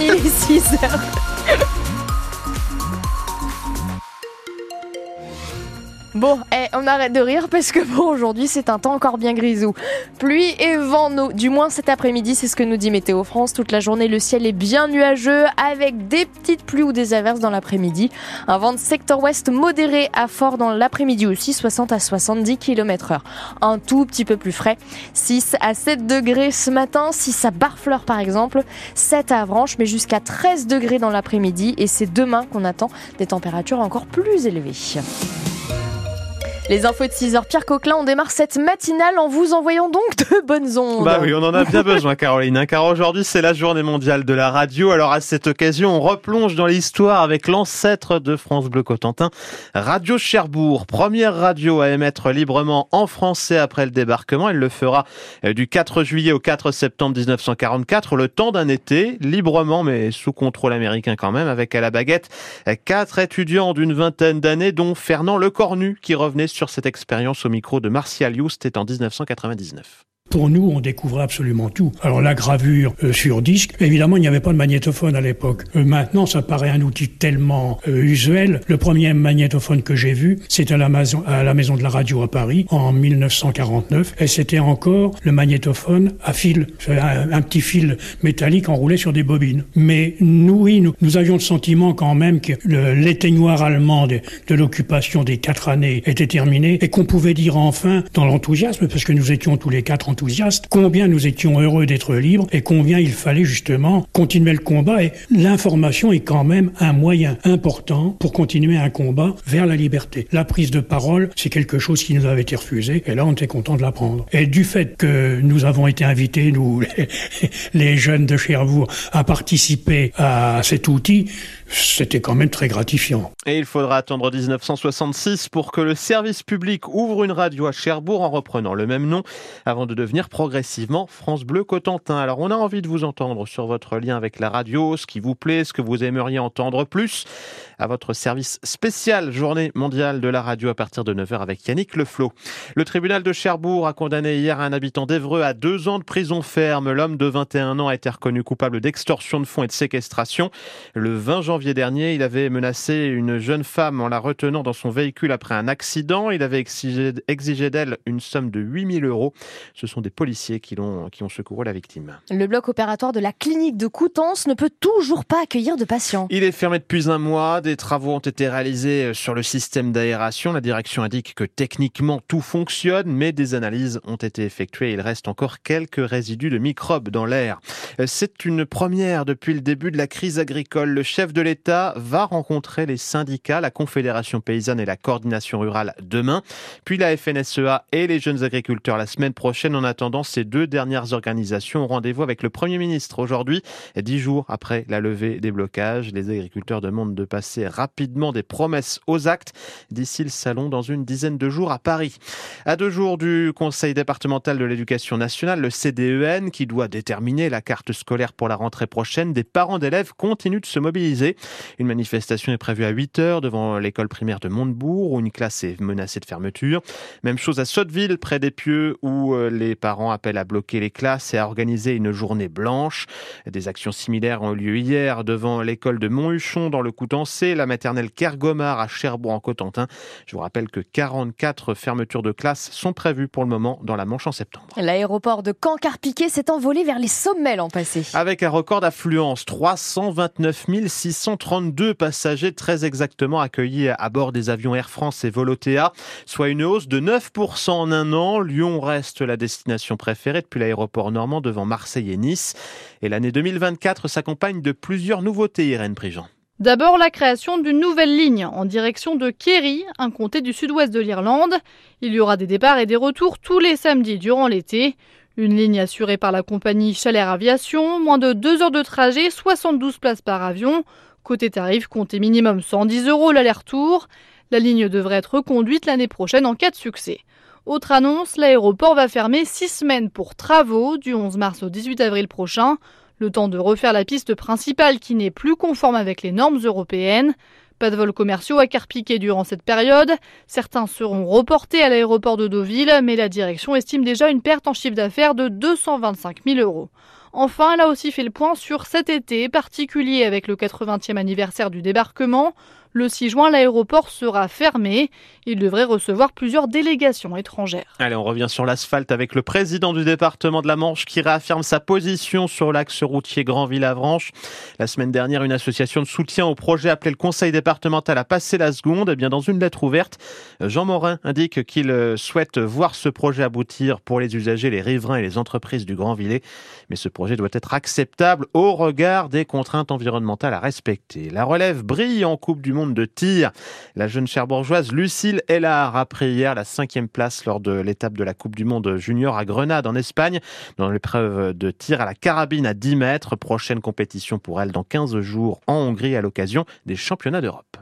il est 6 heures. Bon, eh, on arrête de rire parce que bon, aujourd'hui c'est un temps encore bien grisou. Pluie et vent, no- du moins cet après-midi, c'est ce que nous dit Météo France. Toute la journée, le ciel est bien nuageux avec des petites pluies ou des averses dans l'après-midi. Un vent de secteur ouest modéré à fort dans l'après-midi aussi, 60 à 70 km heure. Un tout petit peu plus frais. 6 à 7 degrés ce matin, 6 à Barfleur par exemple, 7 à Avranches, mais jusqu'à 13 degrés dans l'après-midi. Et c'est demain qu'on attend des températures encore plus élevées. Les infos de 6h, Pierre Coquelin, on démarre cette matinale en vous envoyant donc de bonnes ondes. Bah oui, on en a bien besoin, Caroline. hein, car aujourd'hui, c'est la journée mondiale de la radio. Alors, à cette occasion, on replonge dans l'histoire avec l'ancêtre de France Bleu Cotentin, Radio Cherbourg. Première radio à émettre librement en français après le débarquement. Elle le fera euh, du 4 juillet au 4 septembre 1944, le temps d'un été, librement, mais sous contrôle américain quand même, avec à la baguette euh, quatre étudiants d'une vingtaine d'années, dont Fernand Lecornu, qui revenait sur cette expérience au micro de Martial Youst, c'était en 1999. Pour nous, on découvrait absolument tout. Alors la gravure euh, sur disque, évidemment, il n'y avait pas de magnétophone à l'époque. Euh, maintenant, ça paraît un outil tellement euh, usuel. Le premier magnétophone que j'ai vu, c'était à, la maison- à la maison de la radio à Paris en 1949, et c'était encore le magnétophone à fil, C'est un, un petit fil métallique enroulé sur des bobines. Mais nous, oui, nous, avions le sentiment quand même que l'éteignoir allemand de, de l'occupation des quatre années était terminé et qu'on pouvait dire enfin, dans l'enthousiasme, parce que nous étions tous les quatre combien nous étions heureux d'être libres et combien il fallait justement continuer le combat. Et l'information est quand même un moyen important pour continuer un combat vers la liberté. La prise de parole, c'est quelque chose qui nous avait été refusé et là, on était content de l'apprendre. Et du fait que nous avons été invités, nous, les jeunes de Cherbourg, à participer à cet outil, c'était quand même très gratifiant. Il faudra attendre 1966 pour que le service public ouvre une radio à Cherbourg en reprenant le même nom avant de devenir progressivement France Bleu Cotentin. Alors on a envie de vous entendre sur votre lien avec la radio, ce qui vous plaît, ce que vous aimeriez entendre plus à votre service spécial Journée mondiale de la radio à partir de 9h avec Yannick Leflot. Le tribunal de Cherbourg a condamné hier un habitant d'Evreux à deux ans de prison ferme. L'homme de 21 ans a été reconnu coupable d'extorsion de fonds et de séquestration. Le 20 janvier dernier, il avait menacé une jeune femme en la retenant dans son véhicule après un accident. Il avait exigé, exigé d'elle une somme de 8000 euros. Ce sont des policiers qui, l'ont, qui ont secouru la victime. Le bloc opératoire de la clinique de Coutances ne peut toujours pas accueillir de patients. Il est fermé depuis un mois. Des travaux ont été réalisés sur le système d'aération. La direction indique que techniquement tout fonctionne, mais des analyses ont été effectuées. Il reste encore quelques résidus de microbes dans l'air. C'est une première depuis le début de la crise agricole. Le chef de l'État va rencontrer les syndicats, la Confédération paysanne et la coordination rurale demain, puis la FNSEA et les jeunes agriculteurs la semaine prochaine. En attendant, ces deux dernières organisations ont rendez-vous avec le Premier ministre aujourd'hui, dix jours après la levée des blocages. Les agriculteurs demandent de passer rapidement des promesses aux actes d'ici le salon dans une dizaine de jours à Paris. À deux jours du Conseil départemental de l'éducation nationale, le CDEN, qui doit déterminer la carte scolaire pour la rentrée prochaine, des parents d'élèves continuent de se mobiliser. Une manifestation est prévue à 8 devant l'école primaire de Montebourg, où une classe est menacée de fermeture. Même chose à Sotteville, près des Pieux, où euh, les parents appellent à bloquer les classes et à organiser une journée blanche. Des actions similaires ont eu lieu hier devant l'école de Monthuchon dans le Coutancé, la maternelle Kergomar à Cherbourg en Cotentin. Je vous rappelle que 44 fermetures de classes sont prévues pour le moment dans la Manche en septembre. L'aéroport de Caen-Carpiquet s'est envolé vers les sommets l'an passé. Avec un record d'affluence, 329 632 passagers très exactement accueillis à bord des avions Air France et Volotea, soit une hausse de 9% en un an. Lyon reste la destination préférée depuis l'aéroport normand devant Marseille et Nice. Et l'année 2024 s'accompagne de plusieurs nouveautés, Irène Prigent. D'abord, la création d'une nouvelle ligne en direction de Kerry, un comté du sud-ouest de l'Irlande. Il y aura des départs et des retours tous les samedis durant l'été. Une ligne assurée par la compagnie Chalair Aviation, moins de 2 heures de trajet, 72 places par avion. Côté tarif, comptez minimum 110 euros l'aller-retour. La ligne devrait être reconduite l'année prochaine en cas de succès. Autre annonce, l'aéroport va fermer 6 semaines pour travaux du 11 mars au 18 avril prochain. Le temps de refaire la piste principale qui n'est plus conforme avec les normes européennes. Pas de vols commerciaux à Carpiquet durant cette période. Certains seront reportés à l'aéroport de Deauville, mais la direction estime déjà une perte en chiffre d'affaires de 225 000 euros. Enfin, elle a aussi fait le point sur cet été particulier avec le 80e anniversaire du débarquement. Le 6 juin, l'aéroport sera fermé. Il devrait recevoir plusieurs délégations étrangères. Allez, on revient sur l'asphalte avec le président du département de la Manche qui réaffirme sa position sur l'axe routier Grand-Ville-Avranches. La semaine dernière, une association de soutien au projet appelée le Conseil départemental à passer la seconde. Eh bien, dans une lettre ouverte, Jean Morin indique qu'il souhaite voir ce projet aboutir pour les usagers, les riverains et les entreprises du Grand-Villet. Mais ce projet doit être acceptable au regard des contraintes environnementales à respecter. La relève brille en Coupe du De tir. La jeune cherbourgeoise Lucille Hellard a pris hier la cinquième place lors de l'étape de la Coupe du Monde junior à Grenade en Espagne dans l'épreuve de tir à la carabine à 10 mètres. Prochaine compétition pour elle dans 15 jours en Hongrie à l'occasion des championnats d'Europe.